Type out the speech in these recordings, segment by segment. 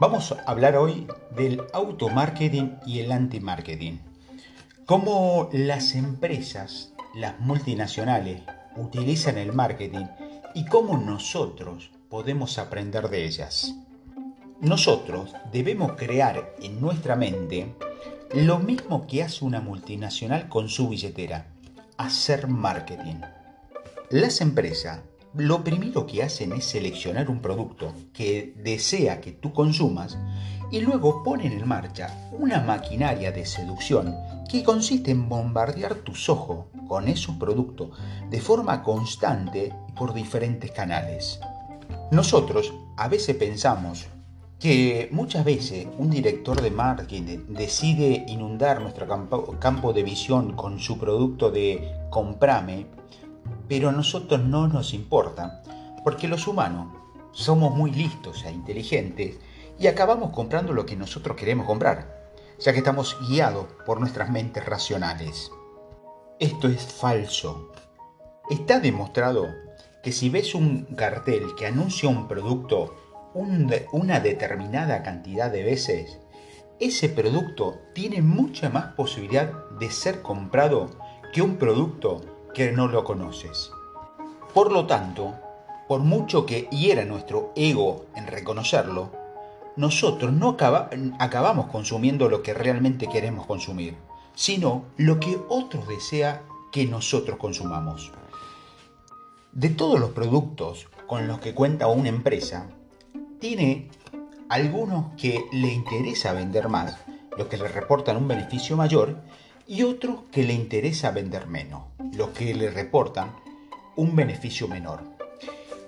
Vamos a hablar hoy del automarketing y el anti-marketing. Cómo las empresas, las multinacionales, utilizan el marketing y cómo nosotros podemos aprender de ellas. Nosotros debemos crear en nuestra mente lo mismo que hace una multinacional con su billetera, hacer marketing. Las empresas lo primero que hacen es seleccionar un producto que desea que tú consumas y luego ponen en marcha una maquinaria de seducción que consiste en bombardear tus ojos con esos productos de forma constante por diferentes canales. Nosotros a veces pensamos que muchas veces un director de marketing decide inundar nuestro campo, de visión con su producto de comprame, pero a nosotros no nos importa, porque los humanos somos muy listos e inteligentes y acabamos comprando lo que nosotros queremos comprar, ya que estamos guiados por nuestras mentes racionales. Esto es falso. Está demostrado que si ves un cartel que anuncia un producto una determinada cantidad de veces, ese producto tiene mucha más posibilidad de ser comprado que un producto que no lo conoces. Por lo tanto, por mucho que hiera nuestro ego en reconocerlo, nosotros no acabamos consumiendo lo que realmente queremos consumir, sino lo que otros desea que nosotros consumamos. De todos los productos con los que cuenta una empresa, tiene algunos que le interesa vender más, los que le reportan un beneficio mayor, y otros que le interesa vender menos, los que le reportan un beneficio menor.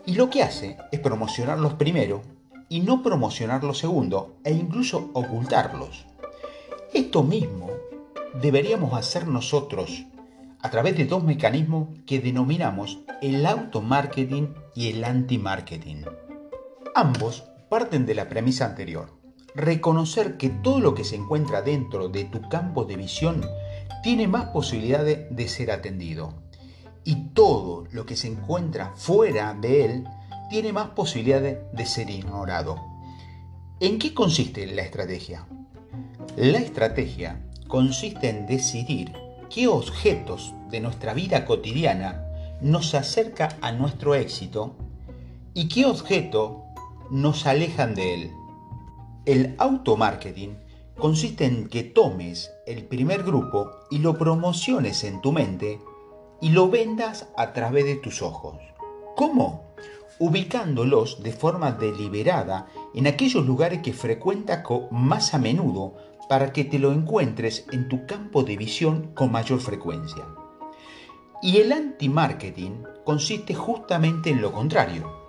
Y lo que hace es promocionarlos primero y no promocionarlos segundo e incluso ocultarlos. Esto mismo deberíamos hacer nosotros a través de dos mecanismos que denominamos el auto-marketing y el anti-marketing. Ambos parten de la premisa anterior. Reconocer que todo lo que se encuentra dentro de tu campo de visión tiene más posibilidades de ser atendido. Y todo lo que se encuentra fuera de él tiene más posibilidades de ser ignorado. ¿En qué consiste la estrategia? La estrategia consiste en decidir qué objetos de nuestra vida cotidiana nos acerca a nuestro éxito y qué objeto nos alejan de él. El automarketing consiste en que tomes el primer grupo y lo promociones en tu mente y lo vendas a través de tus ojos. ¿Cómo? Ubicándolos de forma deliberada en aquellos lugares que frecuentas más a menudo para que te lo encuentres en tu campo de visión con mayor frecuencia. Y el anti-marketing consiste justamente en lo contrario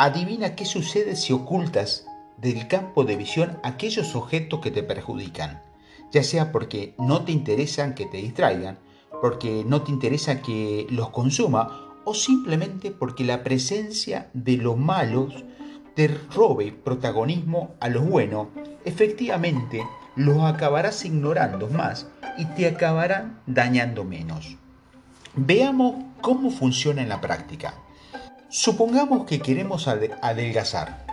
Adivina qué sucede si ocultas del campo de visión aquellos objetos que te perjudican, ya sea porque no te interesan que te distraigan, porque no te interesa que los consuma o simplemente porque la presencia de los malos te robe protagonismo a los buenos, efectivamente los acabarás ignorando más y te acabarán dañando menos. Veamos cómo funciona en la práctica. Supongamos que queremos adelgazar.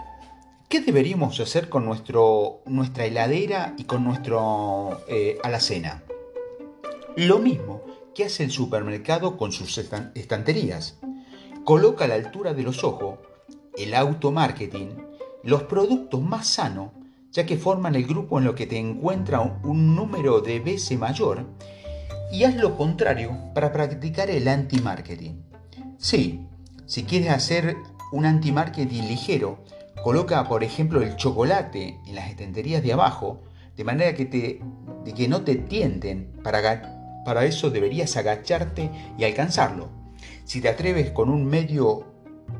¿Qué deberíamos hacer con nuestro, nuestra heladera y con nuestro eh, alacena? Lo mismo que hace el supermercado con sus estanterías. Coloca a la altura de los ojos el automarketing, los productos más sanos, ya que forman el grupo en lo que te encuentra un número de veces mayor, y haz lo contrario para practicar el anti-marketing. Sí, si quieres hacer un anti-marketing ligero, coloca por ejemplo el chocolate en las estanterías de abajo, de manera que, te, de que no te tienten. Para, para eso deberías agacharte y alcanzarlo. Si te atreves con un medio,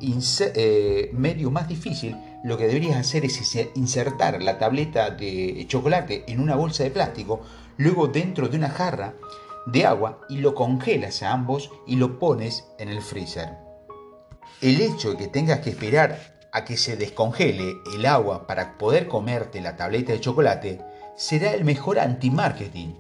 eh, medio más difícil, lo que deberías hacer es insertar la tableta de chocolate en una bolsa de plástico, luego dentro de una jarra de agua y lo congelas a ambos y lo pones en el freezer. El hecho de que tengas que esperar a que se descongele el agua para poder comerte la tableta de chocolate será el mejor anti-marketing.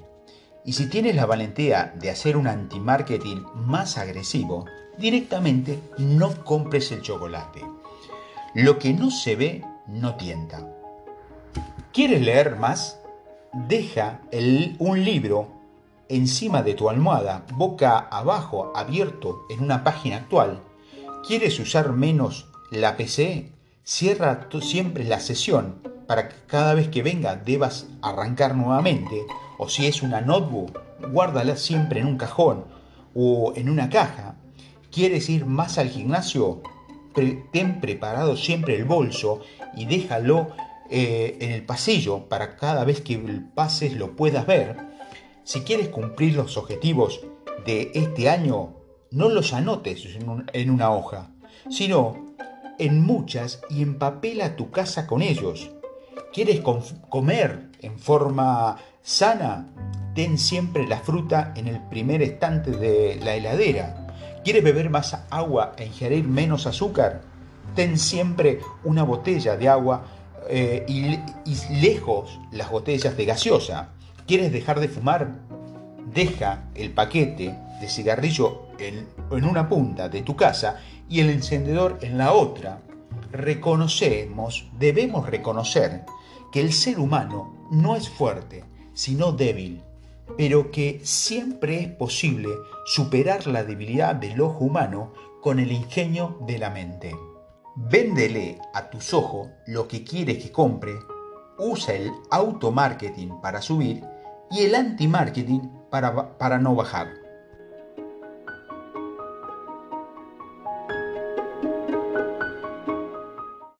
Y si tienes la valentía de hacer un anti-marketing más agresivo, directamente no compres el chocolate. Lo que no se ve no tienta. ¿Quieres leer más? Deja un libro encima de tu almohada, boca abajo, abierto en una página actual. ¿Quieres usar menos la PC? Cierra siempre la sesión para que cada vez que venga debas arrancar nuevamente. O si es una notebook, guárdala siempre en un cajón o en una caja. ¿Quieres ir más al gimnasio? ten preparado siempre el bolso y déjalo eh, en el pasillo para cada vez que pases lo puedas ver. Si quieres cumplir los objetivos de este año, no los anotes en, una hoja, sino en muchas y empapela tu casa con ellos. ¿Quieres comer en forma sana? Ten siempre la fruta en el primer estante de la heladera. ¿Quieres beber más agua e ingerir menos azúcar? Ten siempre una botella de agua eh, y, lejos las botellas de gaseosa. ¿Quieres dejar de fumar? Deja el paquete de cigarrillo en, en una punta de tu casa y el encendedor en la otra. Reconocemos, debemos reconocer que el ser humano no es fuerte, sino débil pero que siempre es posible superar la debilidad del ojo humano con el ingenio de la mente. Véndele a tus ojos lo que quieres que compre, usa el auto-marketing para subir y el anti-marketing para, para no bajar.